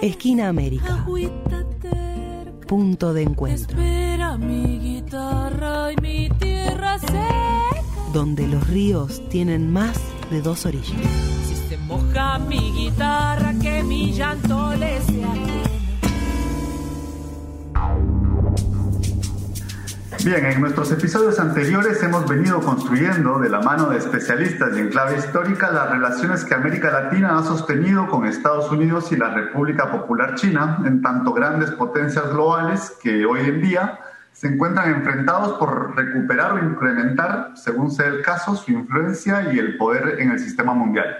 Esquina América. Punto de encuentro. Donde los ríos tienen más de dos orillas. Si se moja mi guitarra, que mi llanto le sea Bien, en nuestros episodios anteriores hemos venido construyendo de la mano de especialistas y en clave histórica las relaciones que América Latina ha sostenido con Estados Unidos y la República Popular China, en tanto grandes potencias globales que hoy en día se encuentran enfrentados por recuperar o incrementar, según sea el caso, su influencia y el poder en el sistema mundial.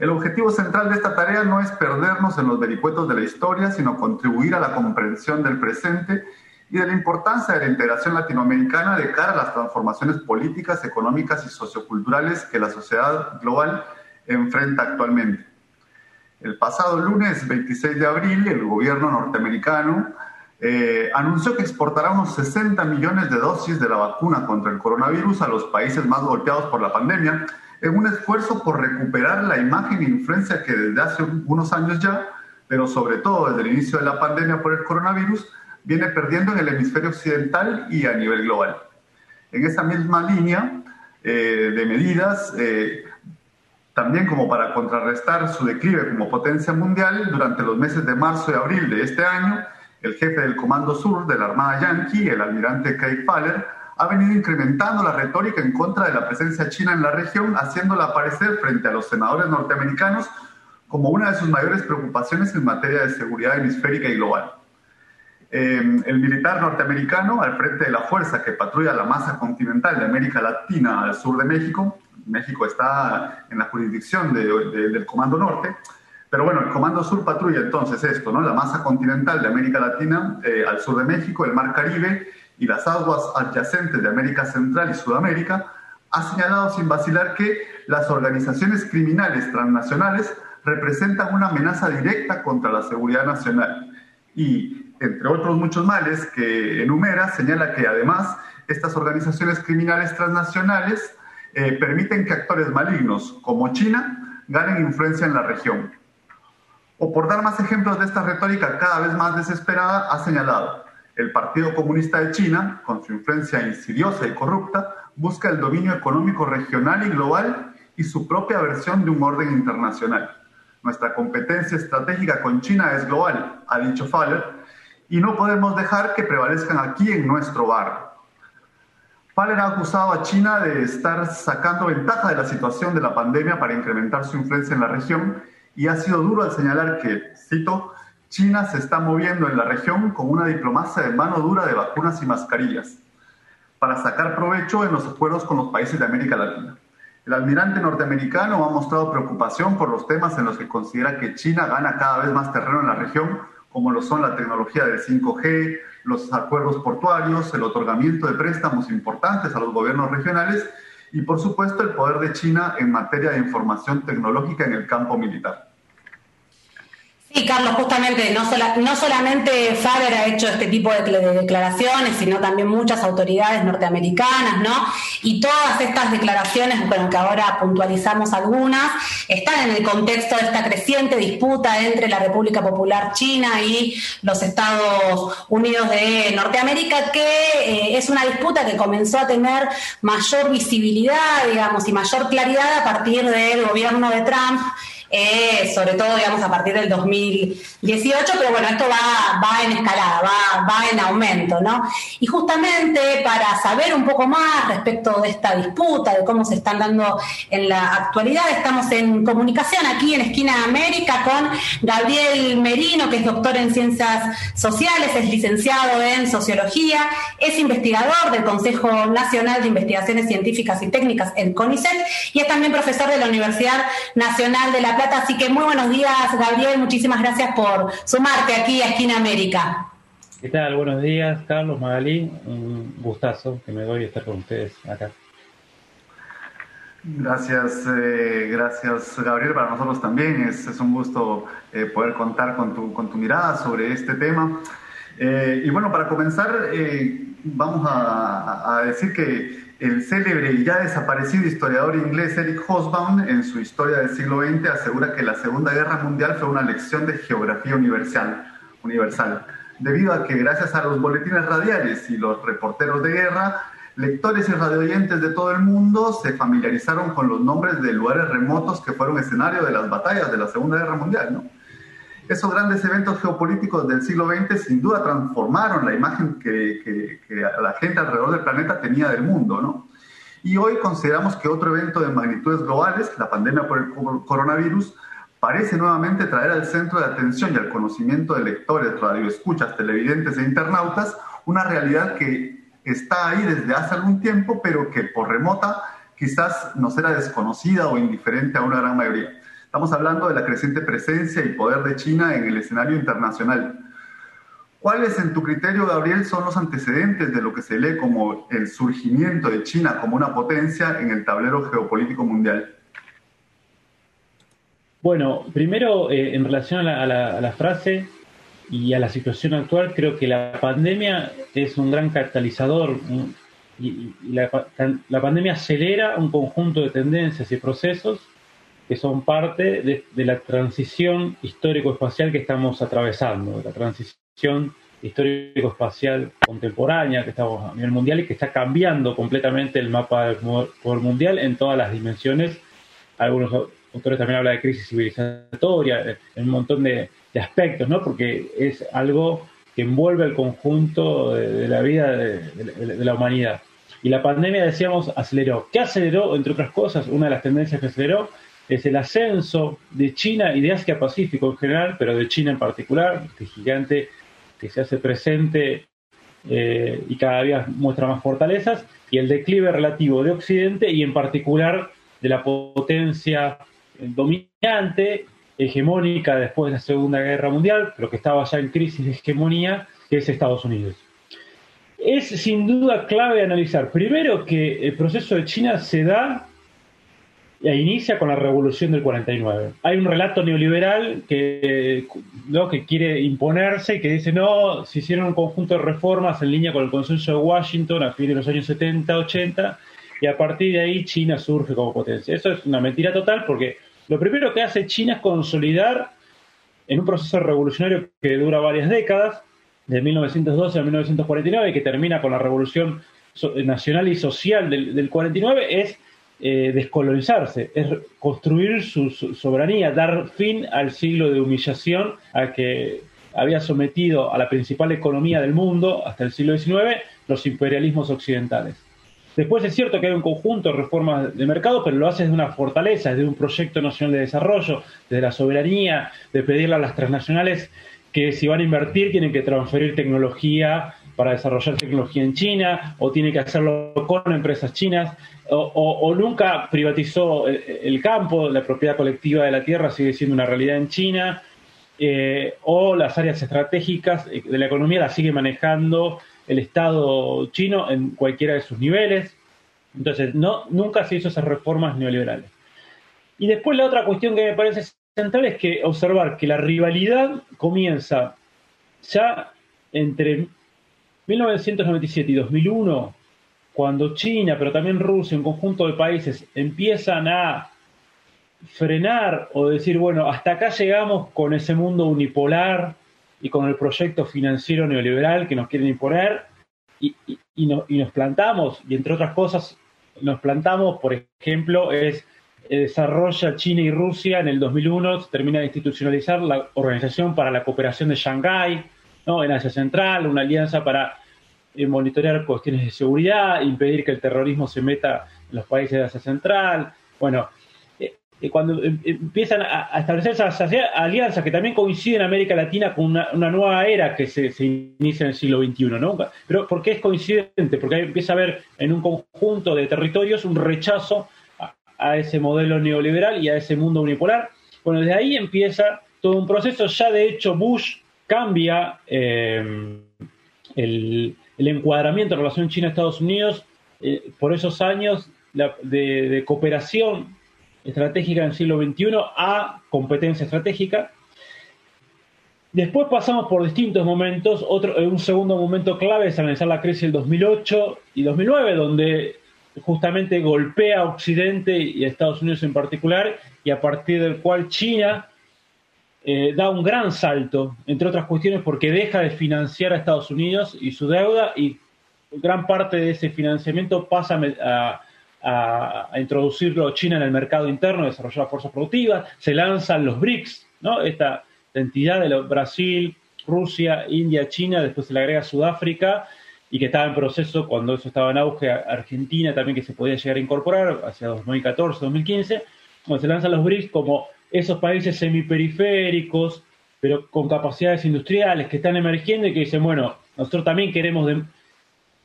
El objetivo central de esta tarea no es perdernos en los vericuetos de la historia, sino contribuir a la comprensión del presente y de la importancia de la integración latinoamericana de cara a las transformaciones políticas, económicas y socioculturales que la sociedad global enfrenta actualmente. El pasado lunes 26 de abril, el gobierno norteamericano eh, anunció que exportará unos 60 millones de dosis de la vacuna contra el coronavirus a los países más golpeados por la pandemia, en un esfuerzo por recuperar la imagen e influencia que desde hace unos años ya, pero sobre todo desde el inicio de la pandemia por el coronavirus, viene perdiendo en el hemisferio occidental y a nivel global. En esa misma línea eh, de medidas, eh, también como para contrarrestar su declive como potencia mundial, durante los meses de marzo y abril de este año, el jefe del Comando Sur de la Armada Yankee, el almirante Craig Faller, ha venido incrementando la retórica en contra de la presencia china en la región, haciéndola aparecer frente a los senadores norteamericanos como una de sus mayores preocupaciones en materia de seguridad hemisférica y global. Em, el militar norteamericano al frente de la fuerza que patrulla la masa continental de América Latina al sur de México. México está en la jurisdicción del Comando Norte. Pero bueno, el Comando Sur patrulla entonces esto, ¿no? La masa continental de América Latina eh, al sur de México, el Mar Caribe y las aguas adyacentes de América Central y Sudamérica, ha señalado sin vacilar que las organizaciones criminales transnacionales representan una amenaza directa contra la seguridad nacional. Y entre otros muchos males que enumera, señala que además estas organizaciones criminales transnacionales eh, permiten que actores malignos como China ganen influencia en la región. O por dar más ejemplos de esta retórica cada vez más desesperada, ha señalado, el Partido Comunista de China, con su influencia insidiosa y corrupta, busca el dominio económico regional y global y su propia versión de un orden internacional. Nuestra competencia estratégica con China es global, ha dicho Faller, y no podemos dejar que prevalezcan aquí en nuestro barrio. Faller ha acusado a China de estar sacando ventaja de la situación de la pandemia para incrementar su influencia en la región y ha sido duro al señalar que, cito, China se está moviendo en la región con una diplomacia de mano dura de vacunas y mascarillas para sacar provecho en los acuerdos con los países de América Latina. El almirante norteamericano ha mostrado preocupación por los temas en los que considera que China gana cada vez más terreno en la región como lo son la tecnología del 5G, los acuerdos portuarios, el otorgamiento de préstamos importantes a los gobiernos regionales y, por supuesto, el poder de China en materia de información tecnológica en el campo militar. Sí, Carlos, justamente no, no solamente Faber ha hecho este tipo de, declaraciones, sino también muchas autoridades norteamericanas, ¿no? Y todas estas declaraciones, bueno, que ahora puntualizamos algunas, están en el contexto de esta creciente disputa entre la República Popular China y los Estados Unidos de Norteamérica, que eh, es una disputa que comenzó a tener mayor visibilidad, digamos, y mayor claridad a partir del gobierno de Trump eh, sobre todo, digamos, a partir del 2018, pero bueno, esto va, en escalada, va, va en aumento, ¿no? Y justamente para saber un poco más respecto de esta disputa, de cómo se están dando en la actualidad, estamos en comunicación aquí en Esquina América con Gabriel Merino, que es doctor en Ciencias Sociales, es licenciado en Sociología, es investigador del Consejo Nacional de Investigaciones Científicas y Técnicas, el CONICET, y es también profesor de la Universidad Nacional de la Así que muy buenos días, Gabriel. Muchísimas gracias por sumarte aquí a Esquina América. ¿Qué tal? Buenos días, Carlos, Magalí. Un gustazo que me doy estar con ustedes acá. Gracias, eh, gracias Gabriel. Para nosotros también es, un gusto eh, poder contar con tu, con tu mirada sobre este tema. Eh, y bueno, para comenzar, vamos a, decir que El célebre y ya desaparecido historiador inglés Eric Hobsbawm, en su Historia del siglo XX, asegura que la Segunda Guerra Mundial fue una lección de geografía universal, universal, debido a que gracias a los boletines radiales y los reporteros de guerra, lectores y radioyentes de todo el mundo se familiarizaron con los nombres de lugares remotos que fueron escenario de las batallas de la Segunda Guerra Mundial. ¿no? Esos grandes eventos geopolíticos del siglo XX sin duda transformaron la imagen que, la gente alrededor del planeta tenía del mundo. ¿no? Y hoy consideramos que otro evento de magnitudes globales, la pandemia por el coronavirus, parece nuevamente traer al centro de atención y al conocimiento de lectores, radioescuchas, televidentes e internautas una realidad que está ahí desde hace algún tiempo, pero que por remota quizás nos era desconocida o indiferente a una gran mayoría. Estamos hablando de la creciente presencia y poder de China en el escenario internacional. ¿Cuáles, en tu criterio, Gabriel, son los antecedentes de lo que se lee como el surgimiento de China como una potencia en el tablero geopolítico mundial? Bueno, primero, eh, en relación a la frase, y a la situación actual, creo que la pandemia es un gran catalizador y, la, pandemia acelera un conjunto de tendencias y procesos que son parte de, la transición histórico-espacial que estamos atravesando, la transición histórico-espacial contemporánea que estamos a nivel mundial y que está cambiando completamente el mapa por mundial en todas las dimensiones. Algunos autores también hablan de crisis civilizatoria, en un montón de, de aspectos, ¿no? Porque es algo que envuelve el conjunto de, la vida de, la humanidad. Y la pandemia, decíamos, aceleró. ¿Qué aceleró? Entre otras cosas, una de las tendencias que aceleró es el ascenso de China y de Asia Pacífico en general, pero de China en particular, este gigante que se hace presente eh, y cada día muestra más fortalezas, y el declive relativo de Occidente y en particular de la potencia dominante hegemónica después de la Segunda Guerra Mundial, pero que estaba ya en crisis de hegemonía, que es Estados Unidos. Es sin duda clave analizar, primero, que el proceso de China se da inicia con la revolución del 49. Hay un relato neoliberal que, que quiere imponerse y que dice, no, se hicieron un conjunto de reformas en línea con el consenso de Washington a fines de los años 70, 80, y a partir de ahí China surge como potencia. Eso es una mentira total porque lo primero que hace China es consolidar en un proceso revolucionario que dura varias décadas, de 1912 a 1949, y que termina con la revolución nacional y social del, 49, es eh, descolonizarse, es construir su, soberanía, dar fin al siglo de humillación al que había sometido a la principal economía del mundo hasta el siglo XIX los imperialismos occidentales. Después es cierto que hay un conjunto de reformas de mercado, pero lo hace desde una fortaleza, desde un proyecto nacional de desarrollo, desde la soberanía, de pedirle a las transnacionales que si van a invertir tienen que transferir tecnología para desarrollar tecnología en China, o tienen que hacerlo con empresas chinas, o, nunca privatizó el, campo, la propiedad colectiva de la tierra sigue siendo una realidad en China, eh, o las áreas estratégicas de la economía las sigue manejando el Estado chino en cualquiera de sus niveles. Entonces, no, nunca se hizo esas reformas neoliberales. Y después la otra cuestión que me parece central es que observar que la rivalidad comienza ya entre 1997 y 2001, cuando China, pero también Rusia, un conjunto de países empiezan a frenar o decir, bueno, hasta acá llegamos con ese mundo unipolar y con el proyecto financiero neoliberal que nos quieren imponer y, y, nos plantamos, y entre otras cosas, nos plantamos, por ejemplo, es eh, desarrolla China y Rusia en el 2001, se termina de institucionalizar la Organización para la Cooperación de Shanghái, ¿no? en Asia Central, una alianza para eh, monitorear cuestiones de seguridad, impedir que el terrorismo se meta en los países de Asia Central. Bueno, cuando em, empiezan a, establecer esas alianzas que también coinciden en América Latina con una, nueva era que se, inicia en el siglo XXI, ¿no? Pero ¿por qué es coincidente? Porque empieza a haber en un conjunto de territorios un rechazo a, ese modelo neoliberal y a ese mundo unipolar. Bueno, desde ahí empieza todo un proceso. Ya de hecho Bush cambia em, el, encuadramiento en relación China-Estados Unidos eh, por esos años de cooperación estratégica en el siglo XXI a competencia estratégica. Después pasamos por distintos momentos. Otro, un segundo momento clave es analizar la crisis del 2008 y 2009, donde justamente golpea a Occidente y a Estados Unidos en particular, y a partir del cual China eh, da un gran salto, entre otras cuestiones porque deja de financiar a Estados Unidos y su deuda, y gran parte de ese financiamiento pasa a, introducirlo China en el mercado interno, desarrollar fuerzas productivas, se lanzan los BRICS, ¿no? Esta entidad de Brasil, Rusia, India, China, después se le agrega Sudáfrica, y que estaba en proceso cuando eso estaba en auge, Argentina también que se podía llegar a incorporar hacia 2014, 2015, cuando se lanzan los BRICS como esos países semiperiféricos, pero con capacidades industriales que están emergiendo y que dicen, bueno, nosotros también queremos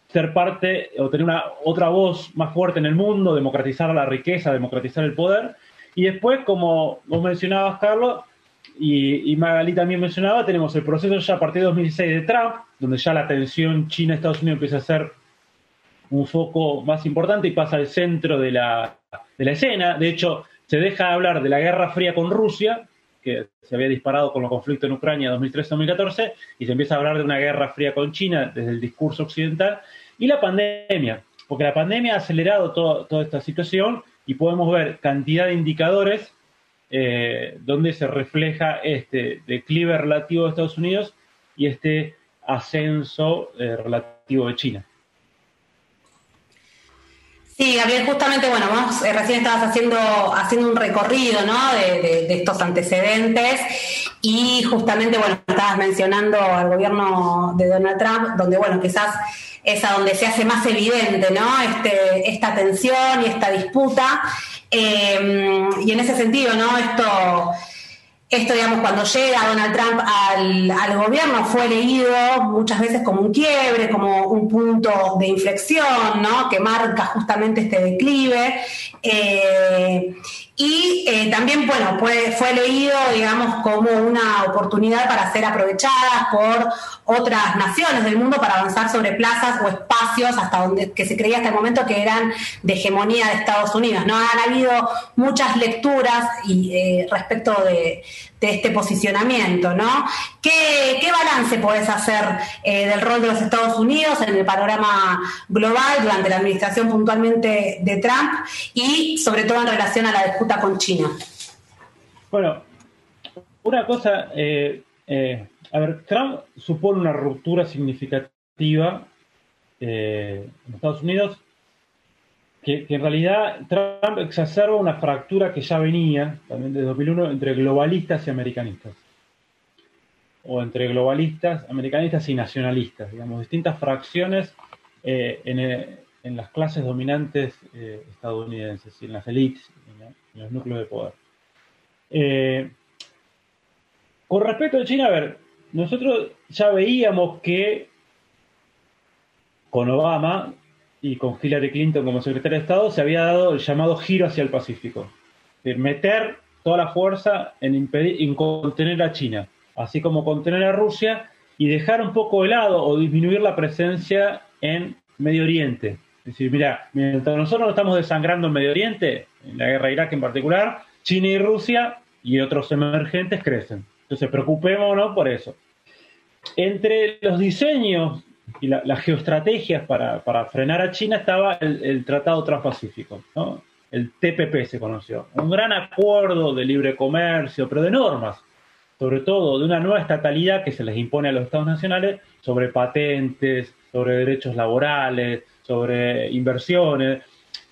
ser parte o tener una otra voz más fuerte en el mundo, democratizar la riqueza, democratizar el poder. Y después, como vos mencionabas, Carlos, y, Magali también mencionaba, tenemos el proceso ya a partir de 2016 de Trump, donde ya la tensión China-Estados Unidos empieza a ser un foco más importante y pasa al centro de la, de la escena. De hecho, se deja de hablar de la Guerra Fría con Rusia, que se había disparado con los conflictos en Ucrania 2013-2014, y se empieza a hablar de una Guerra Fría con China desde el discurso occidental, y la pandemia, porque la pandemia ha acelerado toda esta situación y podemos ver cantidad de indicadores eh, donde se refleja este declive relativo de Estados Unidos y este ascenso eh, relativo de China. Sí, Gabriel, justamente, bueno, vos eh, recién estabas haciendo, haciendo un recorrido, ¿no? De, estos antecedentes y justamente, bueno, estabas mencionando al gobierno de Donald Trump, donde, bueno, quizás es a donde se hace más evidente, ¿no? Este, esta tensión y esta disputa. Eh, y en ese sentido, ¿no? Esto esto, digamos, cuando llega Donald Trump al, gobierno fue leído muchas veces como un quiebre, como un punto de inflexión, ¿no? Que marca justamente este declive. Eh, y eh, también, bueno, fue, fue leído, digamos, como una oportunidad para ser aprovechada por otras naciones del mundo para avanzar sobre plazas o espacios hasta donde que se creía hasta el momento que eran de hegemonía de Estados Unidos. No han habido muchas lecturas y, eh, respecto de, este posicionamiento, ¿no? ¿Qué, balance puedes hacer eh, del rol de los Estados Unidos en el panorama global durante la administración puntualmente de Trump y sobre todo en relación a la disputa con China? Bueno, una cosa, eh, eh, a ver, Trump supone una ruptura significativa en Estados Unidos que, en realidad Trump exacerba una fractura que ya venía también desde 2001 entre globalistas y americanistas. O entre globalistas, americanistas y nacionalistas, digamos, distintas fracciones eh, eh, en, las clases dominantes eh, estadounidenses, en las élites, en, los núcleos de poder. con respecto a China, a ver, nosotros ya veíamos que con Obama y con Hillary Clinton como secretaria de Estado, se había dado el llamado giro hacia el Pacífico. Es meter toda la fuerza en, impedir, en contener a China, así como contener a Rusia y dejar un poco de lado o disminuir la presencia en Medio Oriente. Es decir, mira, mientras nosotros nos estamos desangrando en Medio Oriente, en la guerra de Irak en particular, China y Rusia y otros emergentes crecen. Entonces, preocupémonos por eso. Entre los diseños y las geoestrategias para, frenar a China estaba el, Tratado Transpacífico, ¿no? el TPP se conoció, un gran acuerdo de libre comercio, pero de normas, sobre todo de una nueva estatalidad que se les impone a los estados nacionales sobre patentes, sobre derechos laborales, sobre inversiones,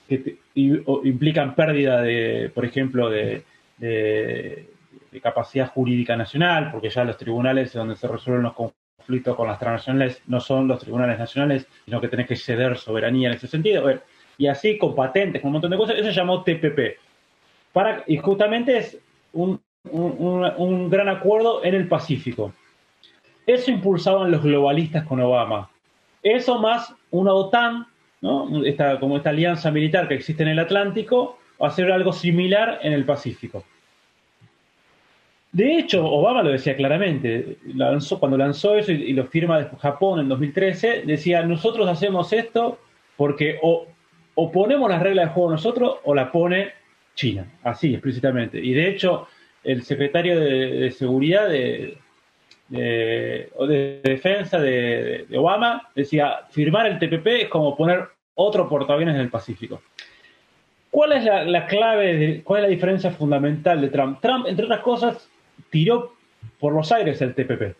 que implican pérdida de, por ejemplo, de, de, capacidad jurídica nacional, porque ya los tribunales es donde se resuelven los conflictos conflicto con las transnacionales no son los tribunales nacionales, sino que tenés que ceder soberanía en ese sentido. y así con patentes, con un montón de cosas, eso se llamó TPP. Para, y justamente es un, gran acuerdo en el Pacífico. Eso impulsaban los globalistas con Obama. Eso más una OTAN, ¿no? esta, como esta alianza militar que existe en el Atlántico, hacer algo similar en el Pacífico. De hecho, Obama lo decía claramente, cuando lanzó eso y, lo firma Japón en 2013, decía, nosotros hacemos esto porque o, ponemos las reglas de juego nosotros o la pone China, así explícitamente. Y de hecho, el secretario de, Seguridad de, de, de Defensa de, Obama decía, firmar el TPP es como poner otro portaaviones en el Pacífico. ¿Cuál es la, clave, de, cuál es la diferencia fundamental de Trump? Trump, entre otras cosas, tiró por los aires el TPP,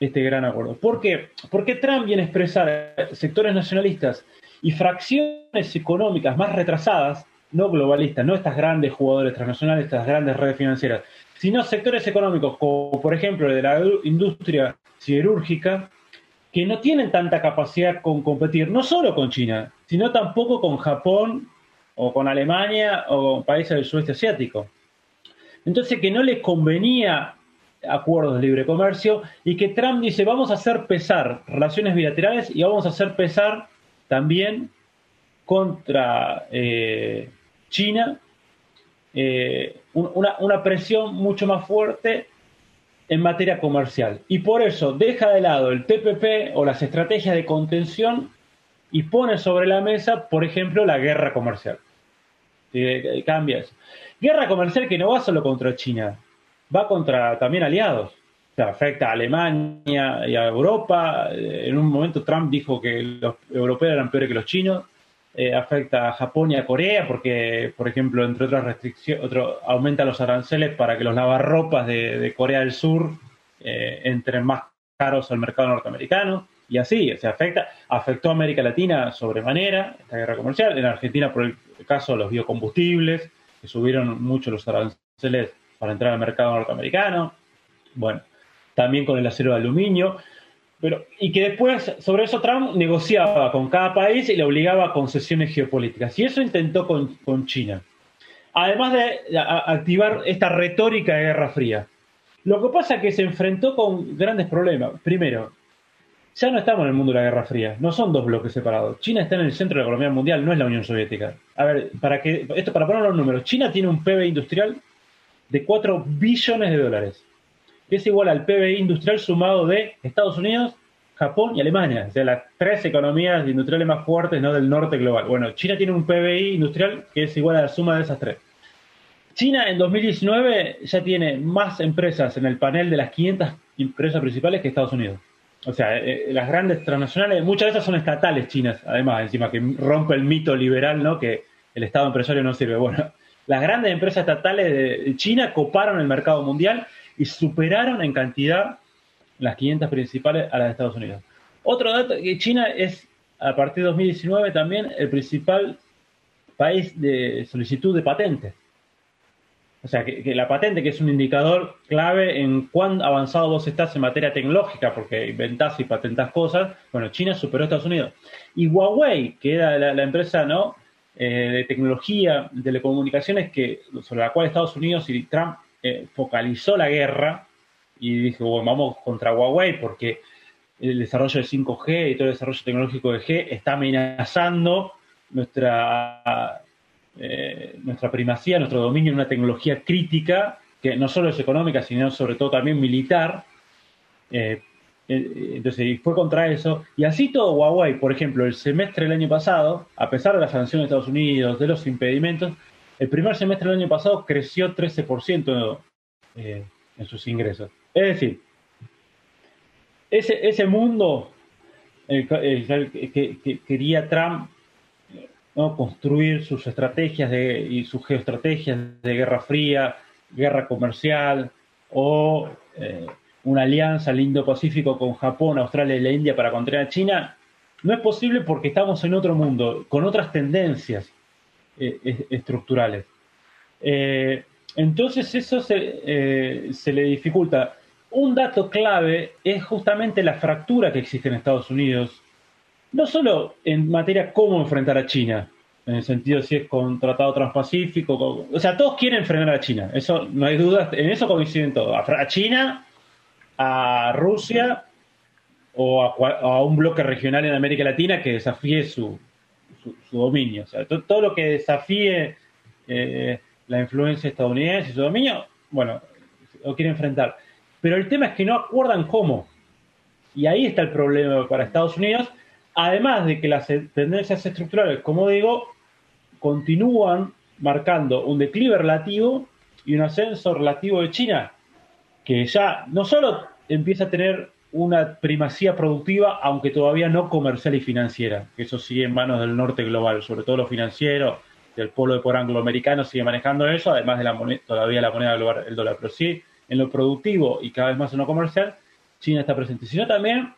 este gran acuerdo. ¿Por qué? Porque Trump viene a expresar sectores nacionalistas y fracciones económicas más retrasadas, no globalistas, no estas grandes jugadores transnacionales, estas grandes redes financieras, sino sectores económicos como por ejemplo el de la industria siderúrgica, que no tienen tanta capacidad con competir, no solo con China, sino tampoco con Japón o con Alemania o con países del sudeste asiático. Entonces que no les convenía acuerdos de libre comercio y que Trump dice vamos a hacer pesar relaciones bilaterales y vamos a hacer pesar también contra eh, China eh, una, una presión mucho más fuerte en materia comercial. Y por eso deja de lado el TPP o las estrategias de contención y pone sobre la mesa, por ejemplo, la guerra comercial. Eh, cambia eso. Guerra comercial que no va solo contra China, va contra también aliados. O sea, afecta a Alemania y a Europa. En un momento Trump dijo que los europeos eran peores que los chinos. Eh, afecta a Japón y a Corea porque, por ejemplo, entre otras restricciones, aumenta los aranceles para que los lavarropas de, Corea del Sur eh, entren más caros al mercado norteamericano y así, se afecta, afectó a América Latina sobremanera esta guerra comercial, en Argentina por el caso de los biocombustibles, que subieron mucho los aranceles para entrar al mercado norteamericano, bueno, también con el acero de aluminio, pero, y que después, sobre eso, Trump negociaba con cada país y le obligaba a concesiones geopolíticas. Y eso intentó con, con China. Además de activar esta retórica de Guerra Fría. Lo que pasa es que se enfrentó con grandes problemas. Primero, ya no estamos en el mundo de la Guerra Fría, no son dos bloques separados. China está en el centro de la economía mundial, no es la Unión Soviética. A ver, para que esto para poner los números, China tiene un PIB industrial de 4 billones de dólares que es igual al PBI industrial sumado de Estados Unidos, Japón y Alemania, o sea, las tres economías industriales más fuertes ¿no? del norte global. Bueno, China tiene un PBI industrial que es igual a la suma de esas tres. China en 2019 ya tiene más empresas en el panel de las 500 empresas principales que Estados Unidos. O sea, eh, eh, las grandes transnacionales, muchas de esas son estatales chinas, además, encima que rompe el mito liberal, ¿no? Que el Estado empresario no sirve. Bueno, las grandes empresas estatales de China coparon el mercado mundial y superaron en cantidad las 500 principales a las de Estados Unidos. Otro dato, que China es a partir de 2019 también el principal país de solicitud de patentes. O sea, que, la patente, que es un indicador clave en cuán avanzado vos estás en materia tecnológica, porque inventás y patentás cosas, bueno, China superó a Estados Unidos. Y Huawei, que era la, empresa ¿no? Eh, de tecnología, de telecomunicaciones, que, sobre la cual Estados Unidos y Trump eh, focalizó la guerra y dijo, bueno, vamos contra Huawei porque el desarrollo de 5G y todo el desarrollo tecnológico de G está amenazando nuestra, eh, nuestra primacía, nuestro dominio en una tecnología crítica que no solo es económica, sino sobre todo también militar. Eh, entonces fue contra eso. Y así todo Huawei, por ejemplo, el semestre del año pasado, a pesar de las sanciones de Estados Unidos, de los impedimentos, el primer semestre del año pasado creció 13% eh, en sus ingresos. Es decir, ese, ese mundo que, quería Trump ¿no? construir sus estrategias de, y sus geoestrategias de guerra fría, guerra comercial o eh, una alianza al Indo-Pacífico con Japón, Australia y la India para contra China, no es posible porque estamos en otro mundo, con otras tendencias. Eh, estructurales. Eh, entonces eso eh, se, le dificulta. Un dato clave es justamente la fractura que existe en Estados Unidos, no solo en materia cómo enfrentar a China, en el sentido si es con tratado transpacífico, o sea, todos quieren frenar a China, eso no hay dudas, en eso coinciden todos, a China, a Rusia o a un bloque regional en América Latina que desafíe su, su, dominio. O sea, todo, lo que desafíe eh, la influencia estadounidense y su dominio, bueno, lo quiere enfrentar. Pero el tema es que no acuerdan cómo. Y ahí está el problema para Estados Unidos, además de que las tendencias estructurales, como digo, continúan marcando un declive relativo y un ascenso relativo de China, que ya no solo empieza a tener una primacía productiva, aunque todavía no comercial y financiera, que eso sigue en manos del norte global, sobre todo lo financiero, del polo de por angloamericano sigue manejando eso, además de la moneda, todavía la moneda global, el dólar, pero sí en lo productivo y cada vez más en lo comercial, China está presente, sino también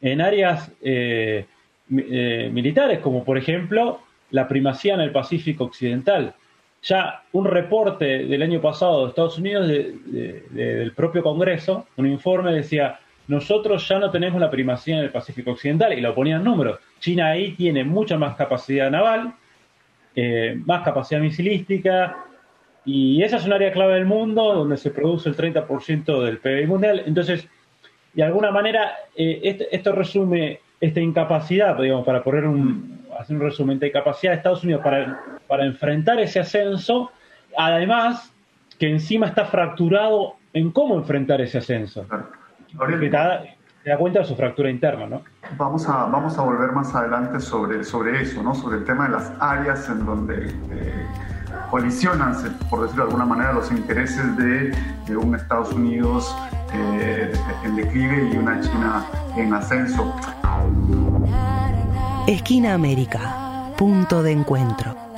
en áreas eh, eh, militares, como por ejemplo la primacía en el Pacífico Occidental. Ya un reporte del año pasado de Estados Unidos, del propio Congreso, un informe decía, nosotros ya no tenemos la primacía en el Pacífico Occidental, y lo ponían números. China ahí tiene mucha más capacidad naval, eh, más capacidad misilística, y esa es un área clave del mundo donde se produce el 30% del PIB mundial. Entonces, de alguna manera, eh, esto resume esta incapacidad, digamos, para poner un, hacer un resumen, de capacidad de Estados Unidos para, para enfrentar ese ascenso, además que encima está fracturado en cómo enfrentar ese ascenso. te da, cuenta de su fractura interna, ¿no? Vamos a, vamos a volver más adelante sobre, sobre eso, ¿no? Sobre el tema de las áreas en donde eh, colisionan, por decirlo de alguna manera, los intereses de, de un Estados Unidos eh, en declive y una China en ascenso. Esquina América, punto de encuentro.